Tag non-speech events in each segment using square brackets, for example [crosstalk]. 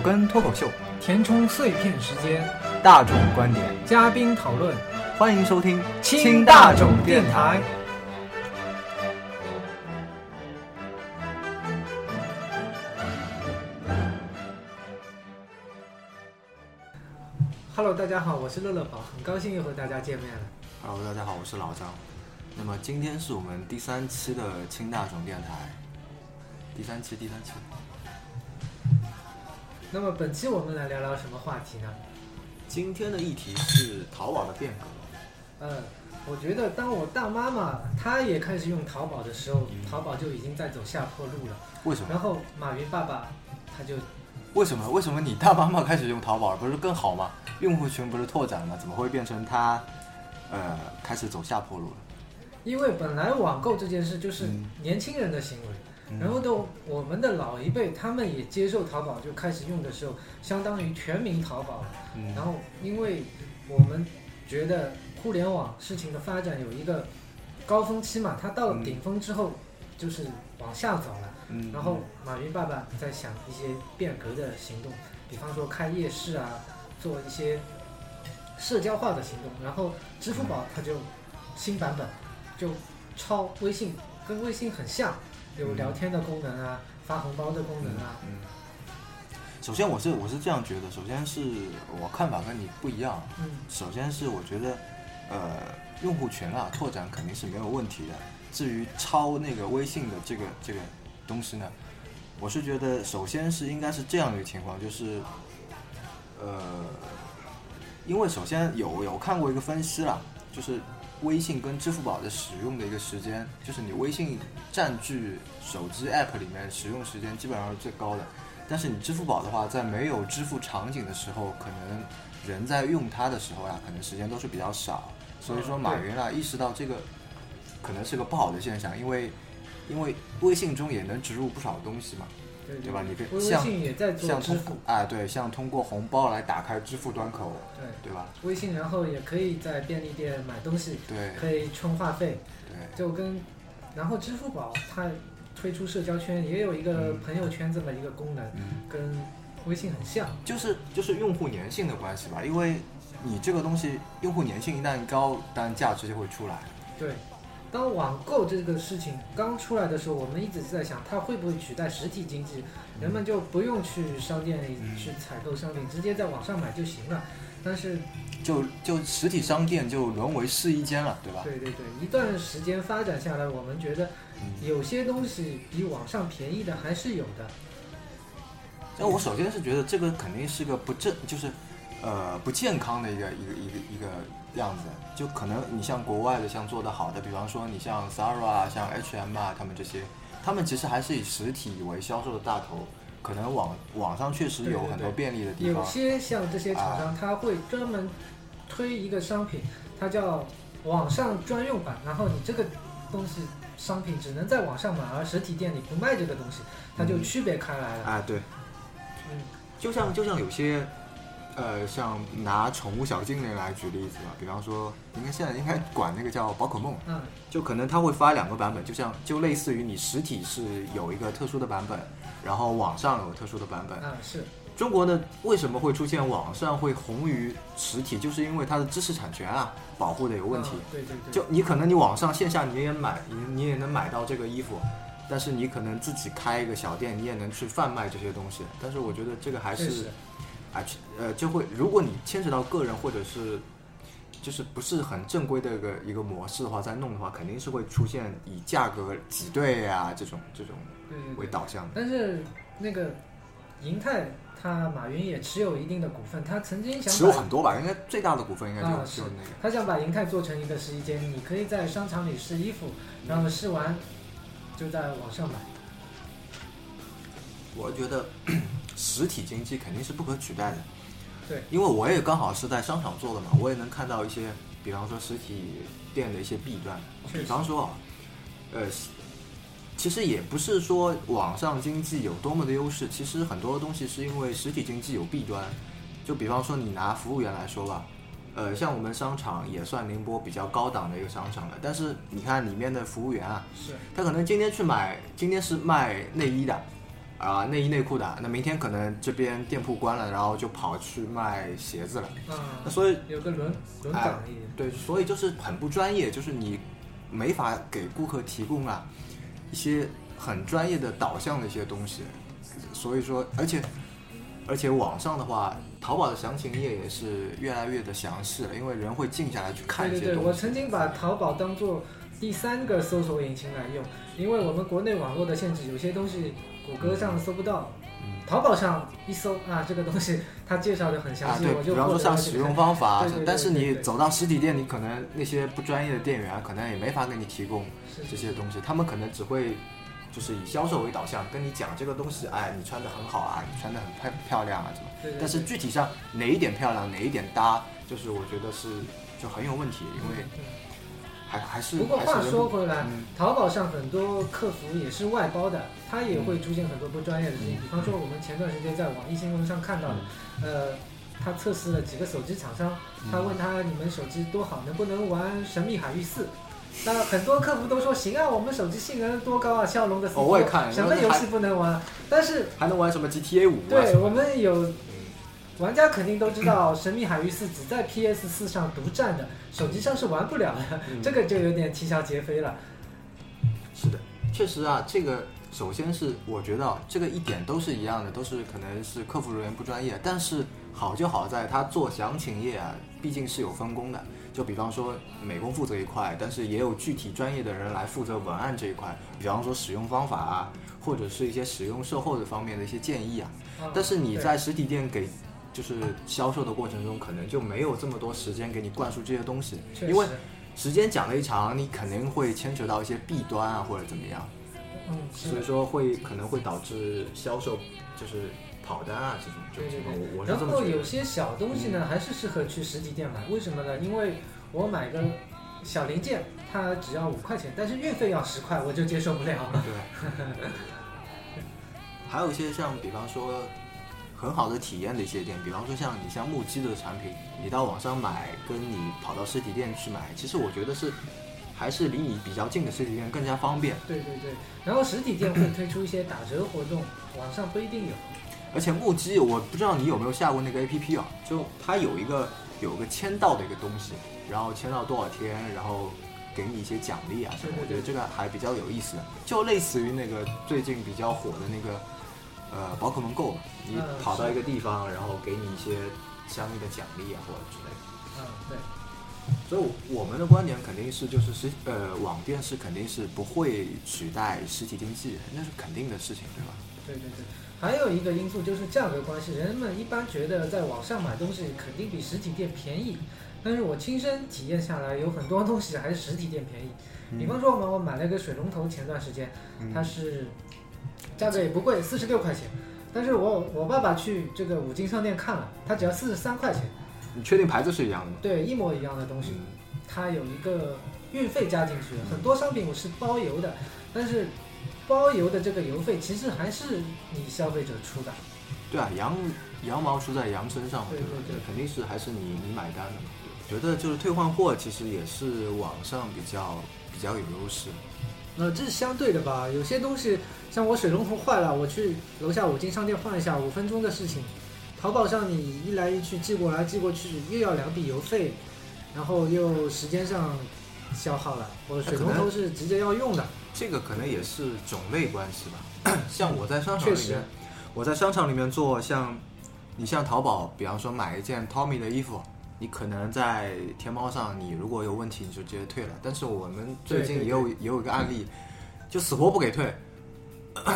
草根脱口秀，填充碎片时间，大众观点，嘉宾讨论，欢迎收听清大种电台。Hello，大家好，我是乐乐宝，很高兴又和大家见面了。Hello，大家好，我是老张。那么今天是我们第三期的清大种电台，第三期，第三期。那么本期我们来聊聊什么话题呢？今天的议题是淘宝的变革。嗯，我觉得当我大妈妈她也开始用淘宝的时候，嗯淘宝就已经在走下坡路了。为什么？然后马云爸爸他就为什么？为什么你大妈妈开始用淘宝，不是更好吗？用户群不是拓展了吗？怎么会变成他，呃，开始走下坡路了？因为本来网购这件事就是嗯年轻人的行为，嗯然后都我们的老一辈他们也接受淘宝，就开始用的时候，相当于全民淘宝了。嗯然后因为我们觉得互联网事情的发展有一个高峰期嘛，它到了嗯顶峰之后就是往下走了。嗯然后马云爸爸在想一些变革的行动，比方说开夜市啊，做一些社交化的行动。然后支付宝它就新版本就抄微信，跟微信很像，有嗯聊天的功能啊，发红包的功能啊。嗯，首先我是我是这样觉得，首先是我看法跟你不一样。嗯首先是我觉得，呃，用户群啊拓展肯定是没有问题的。至于抄那个微信的这个这个东西呢，我是觉得首先是应该是这样的一个情况，就是，呃，因为首先有有看过一个分析啦，就是微信跟支付宝的使用的一个时间，就是你微信占据手机 app 里面使用时间基本上是最高的。但是你支付宝的话，在没有支付场景的时候，可能人在用它的时候呀，可能时间都是比较少。所以说，马云啊意识到这个可能是个不好的现象，因为因为微信中也能植入不少东西嘛，对对吧？你这微信也在做像通支付，啊，对，像通过红包来打开支付端口，对，对吧？微信然后也可以在便利店买东西，对可以充话费，对，就跟然后支付宝它推出社交圈也有一个嗯朋友圈这么一个功能，嗯。跟微信很像。就是就是用户粘性的关系吧，因为你这个东西用户粘性一旦高，当然价值就会出来。对，当网购这个事情刚出来的时候，我们一直在想它会不会取代实体经济，人们就不用去商店里嗯去采购商品，直接在网上买就行了。但是，就就实体商店就沦为试衣间了，对吧？对对对，一段时间发展下来，我们觉得嗯。有些东西比网上便宜的还是有的。那我首先是觉得这个肯定是个不正，就是呃不健康的一个一个一个一个样子。就可能你像国外的，像做得好的，比方说你像 Zara 啊，像 H&M 啊，他们这些，他们其实还是以实体为销售的大头。可能网网上确实有很多便利的地方有。些像这些厂啊商，他会专门推一个商品，它叫网上专用版，然后你这个东西商品只能在网上买，而实体店里不卖这个东西，它就嗯区别开来了。啊，对，嗯，就像就像有些，呃，像拿宠物小精灵来举例子吧，比方说，应该现在应该管那个叫宝可梦，嗯，就可能它会发两个版本，就像就类似于你实体是有一个特殊的版本，然后网上有特殊的版本。嗯是，中国呢为什么会出现网上会红于实体，就是因为它的知识产权啊保护的有问题。嗯对对对，就你可能你网上线下你也买，你你也能买到这个衣服，但是你可能自己开一个小店，你也能去贩卖这些东西。但是我觉得这个还是啊，呃，就会如果你牵扯到个人或者是就是不是很正规的一个一个模式的话，再弄的话，肯定是会出现以价格挤兑啊这种这种。为导向的。但是那个银泰，他马云也持有一定的股份，他曾经想持有很多吧，应该最大的股份应该就、啊就是那个。他想把银泰做成一个试衣间，你可以在商场里试衣服，然后试完就在网上买。我觉得实体经济肯定是不可取代的。对，因为我也刚好是在商场做的嘛，我也能看到一些，比方说实体店的一些弊端。比方说啊，呃，其实也不是说网上经济有多么的优势，其实很多东西是因为实体经济有弊端。就比方说你拿服务员来说吧，呃，像我们商场也算宁波比较高档的一个商场了，但是你看里面的服务员啊，是，他可能今天去买，今天是卖内衣的，啊、内衣内裤的，那明天可能这边店铺关了，然后就跑去卖鞋子了。嗯那啊，所以有个轮轮哎岗一点。对，所以就是很不专业，就是你没法给顾客提供啊一些很专业的导向的一些东西。所以说，而且而且网上的话，淘宝的详情页也是越来越的详细了，因为人会静下来去看对对对，我一些东西。曾经把淘宝当做第三个搜索引擎来用，因为我们国内网络的限制，有些东西谷歌上搜不到，嗯。淘宝上一搜啊，这个东西它介绍的很详啊，细，对，我就比方说像使用方法啊对对对，但是你走到实体店，你可能那些不专业的店员啊，可能也没法给你提供这些东西，他们可能只会就是以销售为导向，跟你讲这个东西，哎，你穿的很好啊，你穿的很漂漂亮啊，什么。但是具体上哪一点漂亮，哪一点搭，就是我觉得是就很有问题，因为对还还是不过话说回来，嗯淘宝上很多客服也是外包的，他也会出现很多不专业的事情。嗯比方说，我们前段时间在网易新闻上看到的，呃，他测试了几个手机厂商，嗯他问他你们手机多好，能不能玩《神秘海域四》？那很多客服都说行啊，我们手机性能多高啊，骁龙的什么游戏不能玩？但是还能玩什么 GTA 五啊对我们有嗯玩家肯定都知道，《神秘海域四》只在 PS 四上独占的，手机上是玩不了的，嗯这个就有点啼笑皆非了。是的，确实啊，这个首先是我觉得啊这个一点都是一样的，都是可能是客服人员不专业，但是好就好在他做详情页啊，毕竟是有分工的。就比方说美工负责一块，但是也有具体专业的人来负责文案这一块，比方说使用方法啊，或者是一些使用售后的方面的一些建议啊。啊但是你在实体店给就是销售的过程中，可能就没有这么多时间给你灌输这些东西，因为时间讲的一长，你肯定会牵扯到一些弊端啊，或者怎么样。嗯，所以说会可能会导致销售就是跑单啊这种这种情况，然后有。些小东西呢，还是适合去实体店买。为什么呢？因为我买个小零件，它只要五块钱，但是运费要十块，我就接受不了。对。[laughs] 还有一些像比方说很好的体验的一些店，比方说像你像木屐的产品，你到网上买，跟你跑到实体店去买，其实我觉得是还是离你比较近的实体店更加方便。对对对，然后实体店会推出一些打折活动，网上不一定有。而且木屐，我不知道你有没有下过那个 APP 啊？就它有一个有个签到的一个东西，然后签到多少天，然后给你一些奖励啊什么。我觉得这个还比较有意思，就类似于那个最近比较火的那个呃宝可梦 Go，嘛你嗯跑到一个地方，然后给你一些相应的奖励啊或者之类的。嗯，对。所以我们的观点肯定是，就是实呃网店是肯定是不会取代实体经济，那是肯定的事情，对吧？对对对，还有一个因素就是价格关系，人们一般觉得在网上买东西肯定比实体店便宜，但是我亲身体验下来，有很多东西还是实体店便宜。比方说，我们我买了个水龙头，前段时间嗯它是价格也不贵，四十六块钱，但是我我爸爸去这个五金商店看了，他只要四十三块钱，你确定牌子是一样的吗？对，一模一样的东西，嗯它有一个运费加进去，很多商品我是包邮的，但是包邮的这个邮费其实还是你消费者出的。对啊，羊羊毛出在羊身上嘛，对吧对对肯定是还是你你买单的嘛。觉得就是退换货，其实也是网上比较比较有优势。呃，这是相对的吧？有些东西像我水龙头坏了，我去楼下五金商店换一下，五分钟的事情。淘宝上你一来一去寄过来寄过去，又要两笔邮费，然后又时间上消耗了。我水龙头是直接要用的，这个可能也是种类关系吧。[clears throat] 像我在商场里面，我在商场里面做，像你像淘宝，比方说买一件 Tommy 的衣服，你可能在天猫上，你如果有问题你就直接退了。但是我们最近也有也有一个案例，就死活不给退。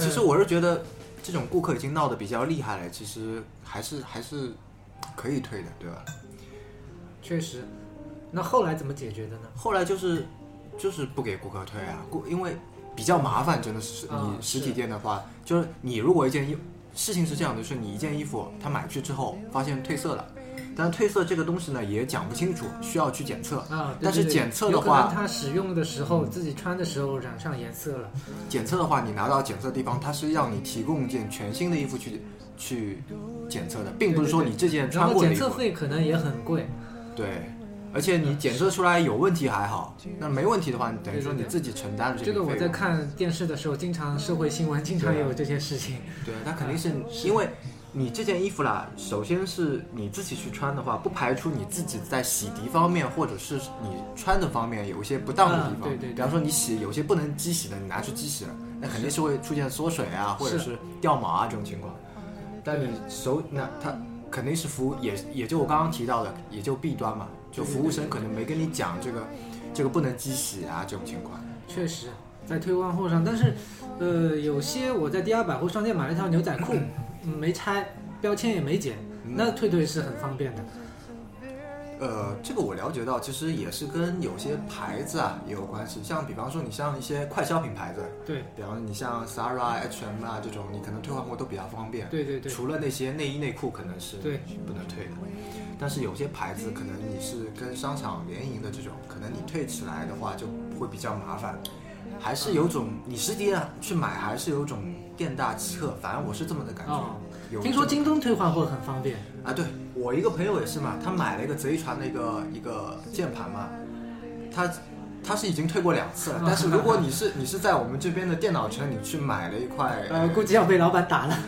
其实我是觉得这种顾客已经闹得比较厉害了，其实还是还是可以退的，对吧？确实。那后来怎么解决的呢？后来就是就是不给顾客退啊，顾因为比较麻烦，真的是啊你实体店的话，就是你如果一件衣，事情是这样的，就是你一件衣服他买去之后发现褪色了，但褪色这个东西呢也讲不清楚，需要去检测。啊，对但是检测的话它使用的时候自己穿的时候染上颜色了。检测的话，你拿到检测地方，它是让你提供一件全新的衣服去去检测的，并不是说你这件穿过的衣服。费可能也很贵。对，而且你检测出来有问题还好，那没问题的话，你等于说你自己承担了这个我在。看电视的时候，经常社会新闻经常对啊有这些事情。对，那肯定是因为你这件衣服啦，首先是你自己去穿的话，不排除你自己在洗涤方面，或者是你穿的方面有一些不当的地方。嗯对对对比方说你洗有些不能机洗的，你拿去机洗了，那肯定是会出现缩水啊，或者是掉毛啊这种情况。但你手那它肯定是服务，也也就我刚刚提到的，也就弊端嘛，就服务生可能没跟你讲这个这个不能机洗啊这种情况。确实，在退换货上，但是，呃，有些我在第二百货商店买了一条牛仔裤，嗯，没拆，标签也没剪，那退退是很方便的。呃，这个我了解到，其实也是跟有些牌子啊也有关系。像比方说，你像一些快消品牌子，对，比方说你像 Zara、H&M 啊这种，你可能退换货都比较方便。对对对，除了那些内衣内裤可能是对不能退的，但是有些牌子可能你是跟商场联营的这种，可能你退起来的话就会比较麻烦。还是有种你实体店去买，还是有种店大欺客，反正我是这么的感觉。哦有听说京东退换货很方便。啊，对我一个朋友也是嘛，他买了一个贼船的一个一个键盘嘛，他他是已经退过两次了，[laughs] 但是如果你是你是在我们这边的电脑城，你去买了一块，[laughs] 呃，估计要被老板打了。[laughs]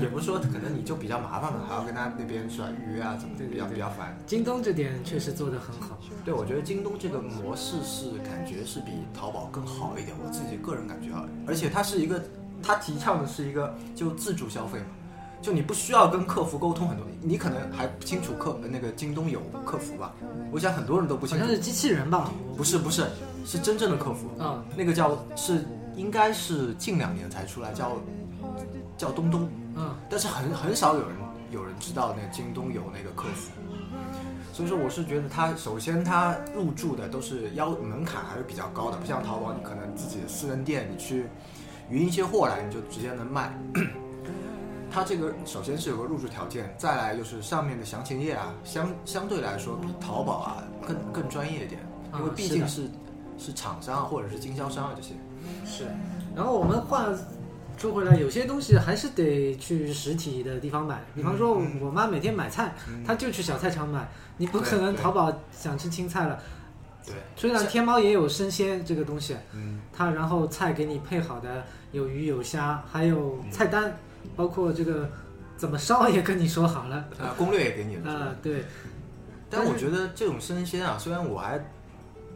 也不是说可能你就比较麻烦了，还要跟他那边是吧预约啊，怎么对对比较比较烦。京东这点确实做得很好。对，我觉得京东这个模式是感觉是比淘宝更好一点，我自己个人感觉啊，而且它是一个，它提倡的是一个就自助消费嘛，就你不需要跟客服沟通很多，你可能还不清楚客那个京东有客服吧？我想很多人都不清楚好像，是机器人吧？不是不是，是真正的客服，嗯，那个叫是应该是近两年才出来，叫叫东东，嗯，但是很很少有人有人知道那个京东有那个客服，所以说我是觉得它首先它入驻的都是要门槛还是比较高的，不像淘宝你可能自己的私人店你去匀一些货来你就直接能卖。它这个首先是有个入驻条件，再来就是上面的详情页啊，相相对来说比淘宝啊更更专业一点，因为毕竟是是厂商啊或者是经销商啊这些。是。然后我们话说回来，有些东西还是得去实体的地方买。比方说，我妈每天买菜，她就去小菜场买，你不可能淘宝想吃青菜了。对，虽然天猫也有生鲜这个东西，嗯，它然后菜给你配好的有鱼有虾，还有菜单，包括这个怎么烧也跟你说好了。[laughs] 啊，攻略也给你了。啊、对，但我觉得这种生鲜啊，虽然我还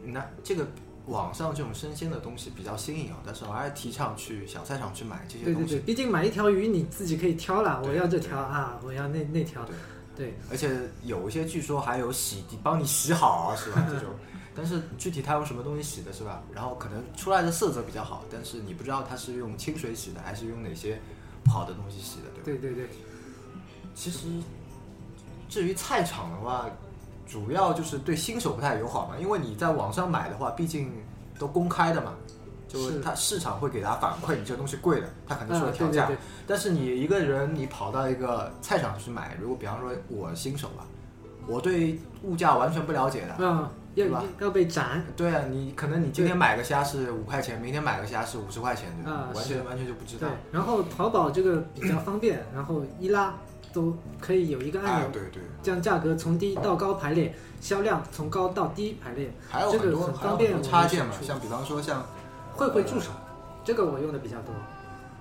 那这个网上这种生鲜的东西比较新颖啊，但是我还是提倡去小菜场去买这些东西。对对对，毕竟买一条鱼你自己可以挑了，我要这条啊，我要那那条对，对，而且有一些据说还有洗涤，帮你洗好是吧？这种，但是具体它用什么东西洗的是吧？然后可能出来的色泽比较好，但是你不知道它是用清水洗的还是用哪些不好的东西洗的，对吧？对对对，其实至于菜场的话，主要就是对新手不太友好嘛，因为你在网上买的话，毕竟都公开的嘛，就是是它市场会给他反馈你这东西贵的，他可能说啊，调价。对对对，但是你一个人你跑到一个菜场去买，如果比方说我新手吧，我对物价完全不了解的，嗯，要吧要被斩，对啊，你可能你今天买个虾是五块钱，明天买个虾是五十块钱，对吧？啊完全完全就不知道对。，然后淘宝这个比较方便，然后一拉都可以有一个按哎钮，，对对，将价格从低到高排列，销量从高到低排列，还有这个很方便插件嘛像比方说像慧慧助手，这个我用的比较多。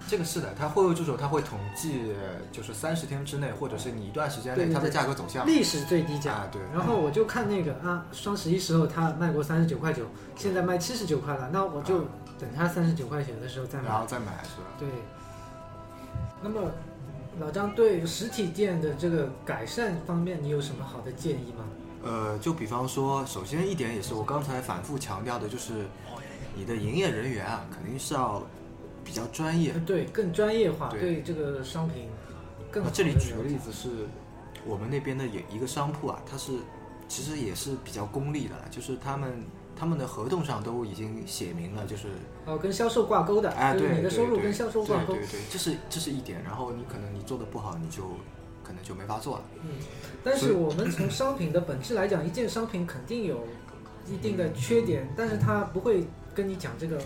这个是的，它慧慧助手它会统计，就是三十天之内，或者是你一段时间内它的价格走向。历史最低价。啊，对。然后我就看那个啊，双十一时候它卖过三十九块九，现在卖七十九块了，那我就等它三十九块钱的时候再买。然后再买是吧？对。那么，老张对实体店的这个改善方面，你有什么好的建议吗？呃，就比方说，首先一点也是我刚才反复强调的，就是你的营业人员啊，肯定是要比较专业。呃对，更专业化，对对这个商品更好这里举个例子是，我们那边的也一个商铺啊，它是其实也是比较功利的，就是他们他们的合同上都已经写明了，就是哦，跟销售挂钩的，哎，就是对对对你的收入跟销售挂钩对。对对，这是这是一点。然后你可能你做的不好，你就可能就没法做了。嗯，但是我们从商品的本质来讲，一件商品肯定有一定的缺点，但是它不会跟你讲这个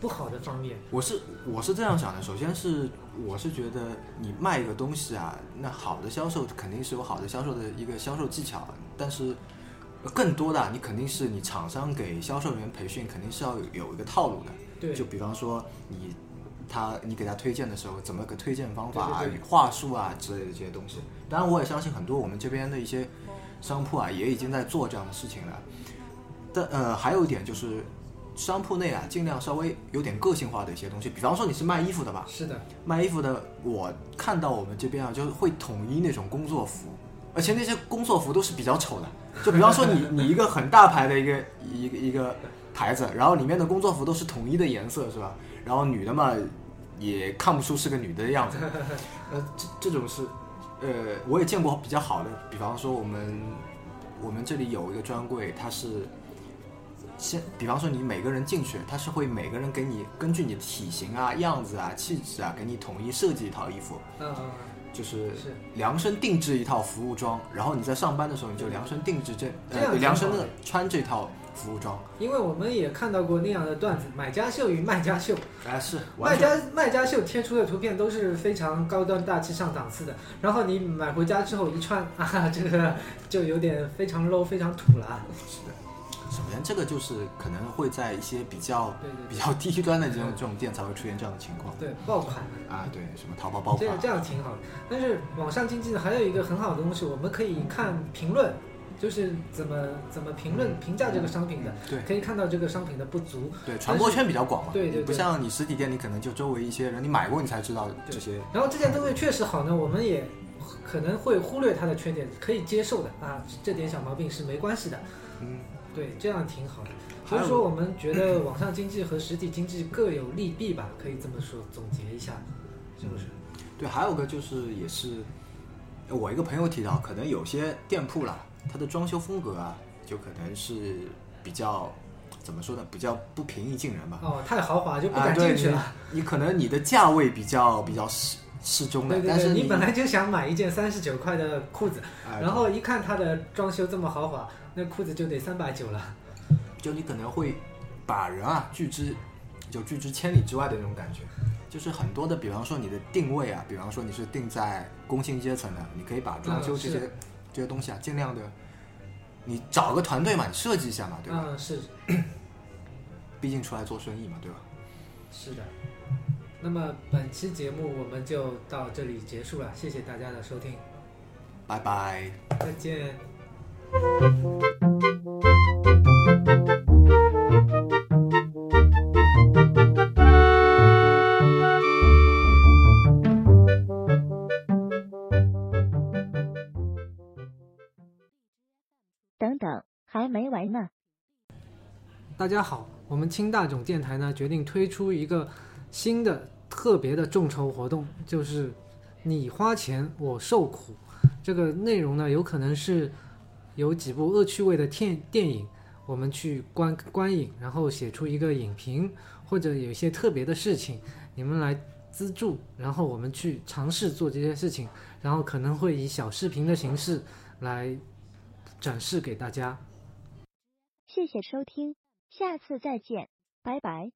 不好的方面。我是我是这样想的，首先是我是觉得你卖一个东西啊，那好的销售肯定是有好的销售的一个销售技巧，但是呃更多的啊你肯定是你厂商给销售人员培训，肯定是要有有一个套路的。对就比方说你他你给他推荐的时候，怎么个推荐方法啊、对对对话术啊之类的这些东西。当然，我也相信很多我们这边的一些商铺啊，也已经在做这样的事情了。但呃，还有一点就是。商铺内啊，尽量稍微有点个性化的一些东西，比方说你是卖衣服的吧，是的，卖衣服的，我看到我们这边啊，就是会统一那种工作服，而且那些工作服都是比较丑的。就比方说你 [laughs] 你一个很大牌的一个一个一个牌子，然后里面的工作服都是统一的颜色，是吧？然后女的嘛，也看不出是个女的样子。[laughs] 呃，这这种是，呃，我也见过比较好的，比方说我们我们这里有一个专柜，它是。先，比方说你每个人进去，他是会每个人给你根据你的体型啊、样子啊、气质啊，给你统一设计一套衣服，嗯嗯就是是量身定制一套服务装，然后你在上班的时候你就量身定制这量身的穿这套服务装，因为我们也看到过那样的段子，买家秀与卖家秀，[laughs] 哎是卖家卖家秀贴出的图片都是非常高端大气上档次的，然后你买回家之后一穿啊，这个就有点非常 low 非常土了啊。是的。这个就是可能会在一些比较比较 [laughs] 低端的这种这种店才会出现这样的情况对，爆款。啊，对，什么淘宝爆款这样，这样挺好的。但是网上经济呢，还有一个很好的东西，我们可以看评论，就是怎么怎么评论评价这个商品的，对可以看到这个商品的不足。对，传播圈比较广嘛，对对对不像你实体店，你可能就周围一些人，你买过你才知道这些，然后这件东西确实好呢，我们也可能会忽略它的缺点，可以接受的啊，这点小毛病是没关系的。嗯，对，这样挺好的。所以说，我们觉得网上经济和实体经济各有利弊吧，可以这么说，总结一下，是不是？对，还有个就是也是呃我一个朋友提到，可能有些店铺啦，它的装修风格啊，就可能是比较怎么说呢，比较不平易近人吧。哦，太豪华就不啊，敢进去了。你，你可能你的价位比较比较适适中的，对对对，但是你本来就想买一件三十九块的裤子，啊然后一看它的装修这么豪华，那裤子就得三百九了。就你可能会把人啊拒之就拒之千里之外的那种感觉。就是很多的，比方说你的定位啊，比方说你是定在工薪阶层的，你可以把装修嗯这些、这些东西啊，尽量的，你找个团队嘛，你设计一下嘛，对吧？嗯，是毕竟出来做生意嘛，对吧？是的。那么本期节目我们就到这里结束了，谢谢大家的收听，拜拜。再见。等等，还没完呢。大家好，我们清大冢电台呢决定推出一个新的特别的众筹活动，就是你花钱我受苦。这个内容呢有可能是有几部恶趣味的电电影，我们去观观影，然后写出一个影评，或者有一些特别的事情，你们来资助，然后我们去尝试做这些事情，然后可能会以小视频的形式来展示给大家。谢谢收听，下次再见，拜拜。